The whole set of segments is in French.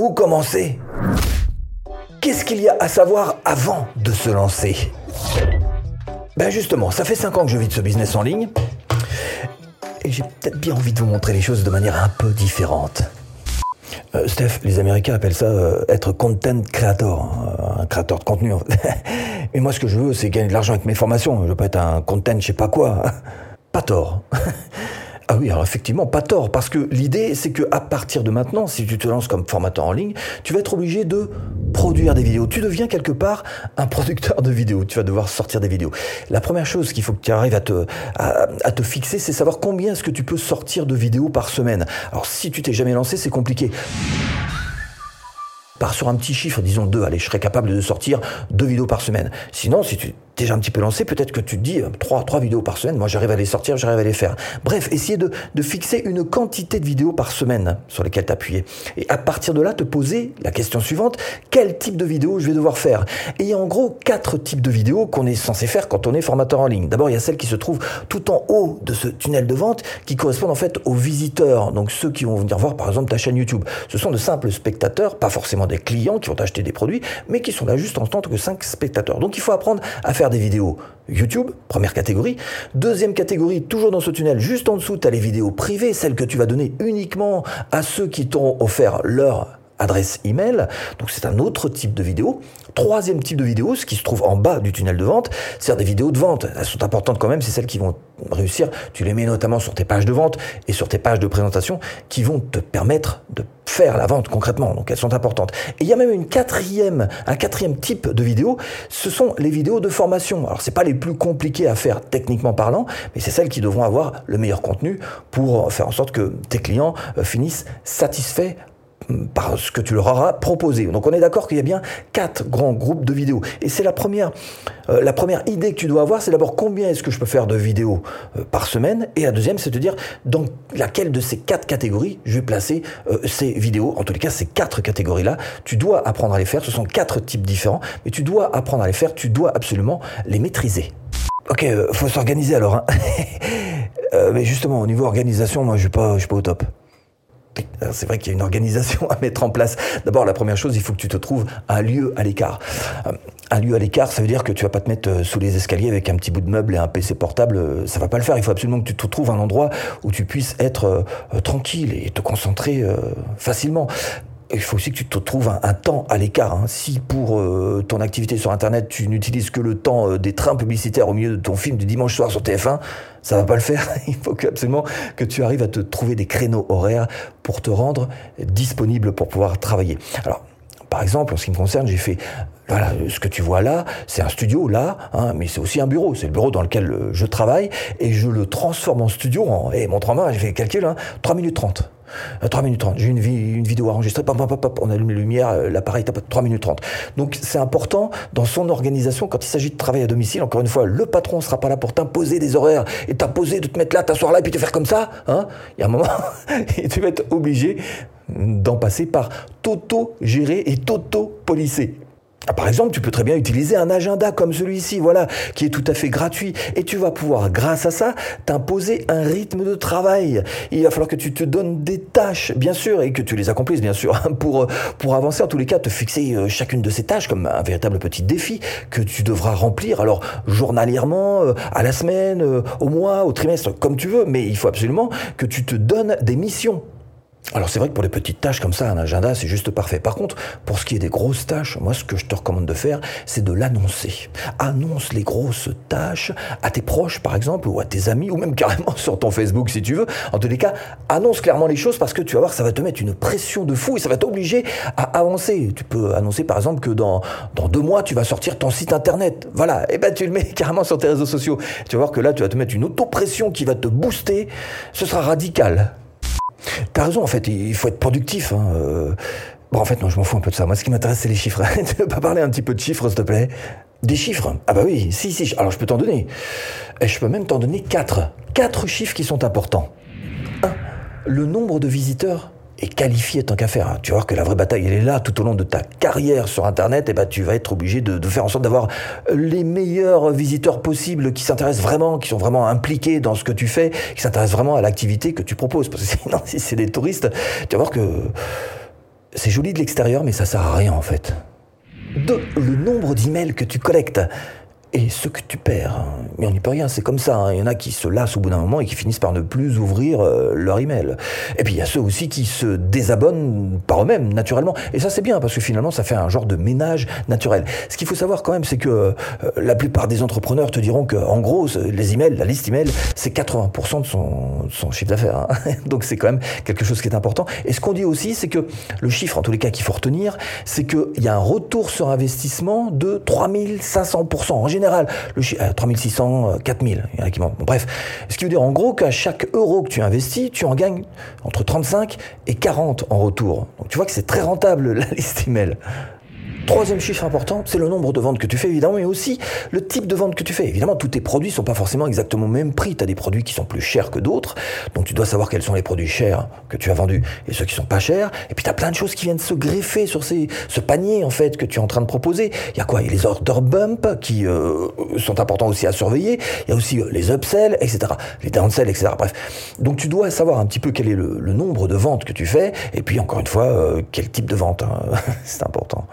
Où commencer? Qu'est-ce qu'il y a à savoir avant de se lancer? Ben justement, ça fait 5 ans que je vis de ce business en ligne et j'ai peut-être bien envie de vous montrer les choses de manière un peu différente. Euh, Steph, les Américains appellent ça euh, être content creator, hein, un créateur de contenu. Mais moi, ce que je veux, c'est gagner de l'argent avec mes formations. Je veux pas être un content, je sais pas quoi. Pas tort. Ah oui, alors effectivement, pas tort, parce que l'idée, c'est que à partir de maintenant, si tu te lances comme formateur en ligne, tu vas être obligé de produire des vidéos. Tu deviens quelque part un producteur de vidéos. Tu vas devoir sortir des vidéos. La première chose qu'il faut que tu arrives à te, à, te fixer, c'est savoir combien est-ce que tu peux sortir de vidéos par semaine. Alors, si tu t'es jamais lancé, c'est compliqué. Pars sur un petit chiffre, disons deux. Allez, je serais capable de sortir deux vidéos par semaine. Sinon, si tu déjà un petit peu lancé, peut-être que tu te dis euh, trois, trois vidéos par semaine, moi j'arrive à les sortir, j'arrive à les faire. Bref, essayer de, de fixer une quantité de vidéos par semaine sur lesquelles t'appuyer. Et à partir de là, te poser la question suivante, quel type de vidéo je vais devoir faire? Et il y a en gros quatre types de vidéos qu'on est censé faire quand on est formateur en ligne. D'abord, il y a celles qui se trouvent tout en haut de ce tunnel de vente qui correspondent en fait aux visiteurs, donc ceux qui vont venir voir par exemple ta chaîne YouTube. Ce sont de simples spectateurs, pas forcément des clients qui vont acheter des produits, mais qui sont là juste en tant que cinq spectateurs. Donc il faut apprendre à faire des vidéos YouTube, première catégorie. Deuxième catégorie, toujours dans ce tunnel, juste en dessous, tu as les vidéos privées, celles que tu vas donner uniquement à ceux qui t'ont offert leur adresse email. Donc c'est un autre type de vidéo. Troisième type de vidéo, ce qui se trouve en bas du tunnel de vente, c'est des vidéos de vente. Elles sont importantes quand même, c'est celles qui vont réussir. Tu les mets notamment sur tes pages de vente et sur tes pages de présentation qui vont te permettre de faire la vente concrètement. Donc elles sont importantes. Et il y a même une quatrième, un quatrième type de vidéo. Ce sont les vidéos de formation. Alors c'est pas les plus compliquées à faire techniquement parlant, mais c'est celles qui devront avoir le meilleur contenu pour faire en sorte que tes clients euh, finissent satisfaits par ce que tu leur auras proposé. Donc on est d'accord qu'il y a bien quatre grands groupes de vidéos. Et c'est la première, euh, la première idée que tu dois avoir, c'est d'abord combien est-ce que je peux faire de vidéos euh, par semaine. Et la deuxième, c'est de dire dans laquelle de ces quatre catégories je vais placer euh, ces vidéos. En tous les cas, ces quatre catégories-là, tu dois apprendre à les faire. Ce sont quatre types différents, mais tu dois apprendre à les faire. Tu dois absolument les maîtriser. Ok, faut s'organiser alors. Hein. mais justement, au niveau organisation, moi, je suis pas, je suis pas au top. C'est vrai qu'il y a une organisation à mettre en place. D'abord, la première chose, il faut que tu te trouves un lieu à l'écart. Euh, un lieu à l'écart, ça veut dire que tu vas pas te mettre euh, sous les escaliers avec un petit bout de meuble et un PC portable. Euh, ça va pas le faire. Il faut absolument que tu te trouves un endroit où tu puisses être tranquille et te concentrer facilement il faut aussi que tu te trouves un, temps à l'écart. Hein. Si pour euh, ton activité sur Internet, tu n'utilises que le temps euh, des trains publicitaires au milieu de ton film du dimanche soir sur TF1, ça va pas le faire. Il faut absolument que tu arrives à te trouver des créneaux horaires pour te rendre disponible pour pouvoir travailler. Alors, par exemple, en ce qui me concerne, j'ai fait voilà, ce que tu vois là, c'est un studio là, hein, mais c'est aussi un bureau. C'est le bureau dans lequel euh, je travaille et je le transforme en studio. Et mon travail, j'ai fait calcul, hein, 3 minutes 30. 3 euh, minutes 30. J'ai une, une vidéo pop, pop, on allume les lumières, euh, l'appareil tape 3 minutes 30. Donc c'est important dans son organisation quand il s'agit de travail à domicile. Encore une fois, le patron ne sera pas là pour t'imposer des horaires et t'imposer de te mettre là, t'asseoir là et puis te faire comme ça. Hein Il y a un moment, tu vas être obligé d'en passer par toto-gérer et toto-polisser. Ah, par exemple, tu peux très bien utiliser un agenda comme celui-ci, voilà, qui est tout à fait gratuit. Et tu vas pouvoir, grâce à ça, t'imposer un rythme de travail. Il va falloir que tu te donnes des tâches, bien sûr, et que tu les accomplisses, bien sûr, pour, pour avancer. En tous les cas, te fixer euh, chacune de ces tâches comme un véritable petit défi que tu devras remplir. Alors, journalièrement, euh, à la semaine, euh, au mois, au trimestre, comme tu veux. Mais il faut absolument que tu te donnes des missions alors c'est vrai que pour les petites tâches comme ça, un agenda, c'est juste parfait. Par contre, pour ce qui est des grosses tâches, moi ce que je te recommande de faire, c'est de l'annoncer. Annonce les grosses tâches à tes proches par exemple, ou à tes amis, ou même carrément sur ton Facebook si tu veux. En tous les cas, annonce clairement les choses parce que tu vas voir, ça va te mettre une pression de fou et ça va t'obliger à avancer. Tu peux annoncer par exemple que dans, dans deux mois, tu vas sortir ton site internet. Voilà, et ben tu le mets carrément sur tes réseaux sociaux. Tu vas voir que là, tu vas te mettre une auto-pression qui va te booster. Ce sera radical. T'as raison, en fait, il faut être productif. Hein. Euh. Bon, en fait, non, je m'en fous un peu de ça. Moi, ce qui m'intéresse, c'est les chiffres. tu peux pas parler un petit peu de chiffres, s'il te plaît Des chiffres? Ah bah oui, si, si. Alors, je peux t'en donner. Et je peux même t'en donner quatre. Quatre chiffres qui sont importants. Un, le nombre de visiteurs et qualifié tant qu'à faire. Hein. Tu vas voir que la vraie bataille, elle est là tout au long de ta carrière sur Internet. Et ben, tu vas être obligé de, faire en sorte d'avoir les meilleurs visiteurs possibles qui s'intéressent vraiment, qui sont vraiment impliqués dans ce que tu fais, qui s'intéressent vraiment à l'activité que tu proposes. Parce que sinon, si c'est des touristes, tu vas voir que c'est joli de l'extérieur, mais ça sert à rien en fait. De le nombre d'emails que tu collectes et ce que tu perds. Hein. Mais on n'y peut rien, c'est comme ça. Hein. Il y en a qui se lassent au bout d'un moment et qui finissent par ne plus ouvrir euh, leur email. Et puis il y a ceux aussi qui se désabonnent par eux-mêmes, naturellement. Et ça c'est bien, parce que finalement ça fait un genre de ménage naturel. Ce qu'il faut savoir quand même, c'est que euh, la plupart des entrepreneurs te diront que, en gros, les emails, la liste email, c'est 80% de son, chiffre d'affaires. Hein. Donc c'est quand même quelque chose qui est important. Et ce qu'on dit aussi, c'est que le chiffre, en tous les cas, qu'il faut retenir, c'est qu'il y a un retour sur investissement de 3500%. En général, le chiffre, 3600, 4000, il y en a qui bref, ce qui veut dire en gros qu'à chaque euro que tu investis, tu en gagnes entre 35 et 40 en retour. Donc tu vois que c'est très rentable la liste email. Troisième chiffre important, c'est le nombre de ventes que tu fais, évidemment, mais aussi le type de vente que tu fais. Évidemment, tous tes produits sont pas forcément exactement au même prix. Tu as des produits qui sont plus chers que d'autres, donc tu dois savoir quels sont les produits chers que tu as vendus et ceux qui sont pas chers. Et puis tu as plein de choses qui viennent se greffer sur ces, ce panier, en fait, que tu es en train de proposer. Il y a quoi? Il y a les order bump qui euh, sont importants aussi à surveiller. Il y a aussi euh, les upsells, etc. Les downsells, etc. Bref. Donc tu dois savoir un petit peu quel est le, nombre de ventes que tu fais, et puis encore une fois, euh, quel type de vente. Hein. c'est important.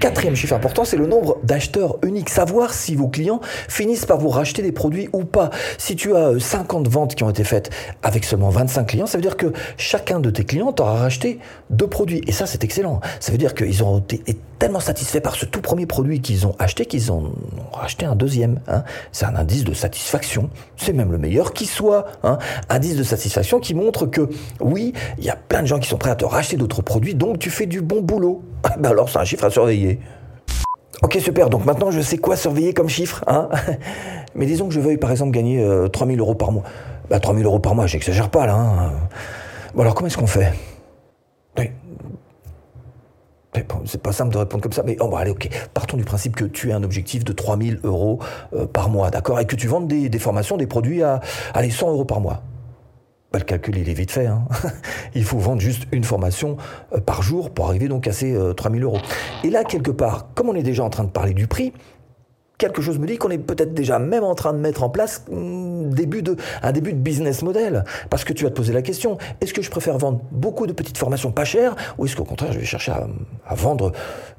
Quatrième chiffre important, c'est le nombre d'acheteurs uniques. Savoir si vos clients finissent par vous racheter des produits ou pas. Si tu as 50 euh, ventes qui ont été faites avec seulement 25 clients, ça veut dire que chacun de tes clients t'aura racheté deux produits. Et ça, c'est excellent. Ça veut dire qu'ils ont été tellement satisfaits par ce tout premier produit qu'ils ont acheté qu'ils ont racheté un deuxième. Hein. C'est un indice de satisfaction. C'est même le meilleur qui soit. Hein. Indice de satisfaction qui montre que oui, il y a plein de gens qui sont prêts à te racheter d'autres produits, donc tu fais du bon boulot. ben alors, c'est un chiffre à surveiller. Ok, super. Donc maintenant, je sais quoi surveiller comme chiffre. Hein Mais disons que je veuille, par exemple, gagner 3000 euh, euros par mois. Bah, 3000 euros par mois, j'exagère pas, là. Hein. Bon, alors, comment est-ce qu'on fait? C'est pas simple de répondre comme ça, mais oh, bon, allez, ok. Partons du principe que tu as un objectif de 3000 euros euh, par mois, d'accord? Et que tu vendes des, des, formations, des produits à, allez, 100 euros par mois. Bah, le calcul, il est vite fait. Hein. il faut vendre juste une formation euh, par jour pour arriver donc à ces 3000 euh, euros. Et là, quelque part, comme on est déjà en train de parler du prix, quelque chose me dit qu'on est peut-être déjà même en train de mettre en place un début de, un début de business model. Parce que tu vas te poser la question, est-ce que je préfère vendre beaucoup de petites formations pas chères ou est-ce qu'au contraire je vais chercher à vendre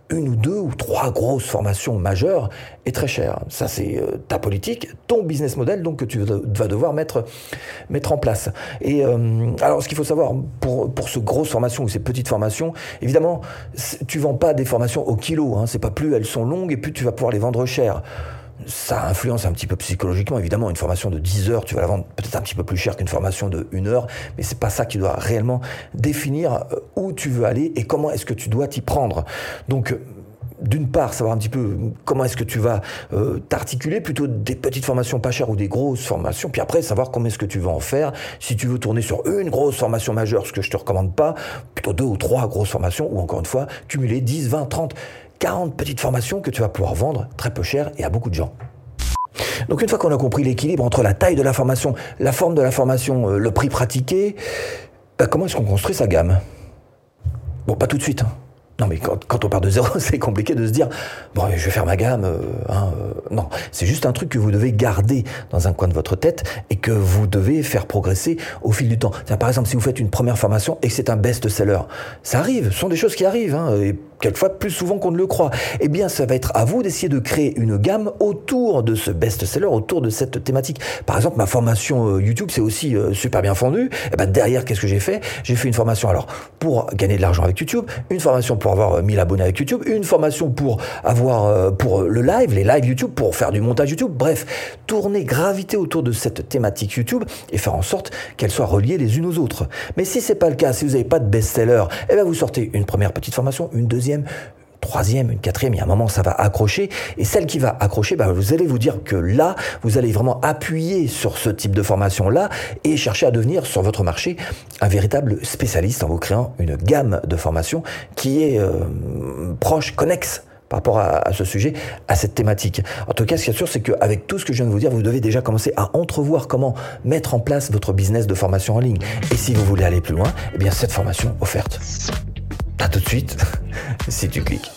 une ou deux ou trois grosses formations majeures et très chères? Ça, c'est euh, ta politique, ton business model, donc que tu vas devoir mettre, mettre en place. Et euh, alors, ce qu'il faut savoir pour, pour ce grosse formation ou ces petites formations, évidemment, tu vends pas des formations au kilo. Hein, c'est pas plus elles sont longues et plus tu vas pouvoir les vendre cher ça influence un petit peu psychologiquement. Évidemment, une formation de 10 heures, tu vas la vendre peut-être un petit peu plus cher qu'une formation de 1 heure, mais c'est pas ça qui doit réellement définir euh, où tu veux aller et comment est-ce que tu dois t'y prendre. Donc, euh, d'une part, savoir un petit peu comment est-ce que tu vas euh, t'articuler, plutôt des petites formations pas chères ou des grosses formations, puis après savoir comment est-ce que tu vas en faire. Si tu veux tourner sur une grosse formation majeure, ce que je te recommande pas, plutôt deux ou trois grosses formations, ou encore une fois, cumuler 10, 20, 30 40 petites formations que tu vas pouvoir vendre très peu cher et à beaucoup de gens. Donc une fois qu'on a compris l'équilibre entre la taille de la formation, la forme de la formation, euh, le prix pratiqué, bah, comment est-ce qu'on construit sa gamme? Bon, pas tout de suite. Hein. Non, mais quand, on part de zéro, c'est compliqué de se dire, bon, je vais faire ma gamme. Euh, hein, euh, non, c'est juste un truc que vous devez garder dans un coin de votre tête et que vous devez faire progresser au fil du temps. Par exemple, si vous faites une première formation et que c'est un best-seller, ça arrive, ce sont des choses qui arrivent, hein, quelquefois plus souvent qu'on ne le croit. Eh bien, ça va être à vous d'essayer de créer une gamme autour de ce best-seller, autour de cette thématique. Par exemple, ma formation euh, YouTube, c'est aussi super bien fondue. Et eh ben derrière, qu'est-ce que j'ai fait? J'ai fait une formation alors pour gagner de l'argent avec YouTube, une formation pour avoir 1000 abonnés avec YouTube, une formation pour avoir euh, pour le live, les lives YouTube, pour faire du montage YouTube. Bref, tourner, graviter autour de cette thématique YouTube et faire en sorte qu'elles soient reliées les unes aux autres. Mais si c'est pas le cas, si vous n'avez pas de best-seller, eh bien vous sortez une première petite formation, une deuxième, troisième, une quatrième, il y a un moment, ça va accrocher. Et celle qui va accrocher, bah, vous allez vous dire que là, vous allez vraiment appuyer sur ce type de formation-là et chercher à devenir sur votre marché un véritable spécialiste en vous créant une gamme de formations qui est euh, proche, connexe par rapport à, ce sujet, à cette thématique. En tout cas, ce qui est sûr, c'est qu'avec tout ce que je viens de vous dire, vous devez déjà commencer à entrevoir comment mettre en place votre business de formation en ligne. Et si vous voulez aller plus loin, eh bien, cette formation offerte. À tout de suite, si tu cliques.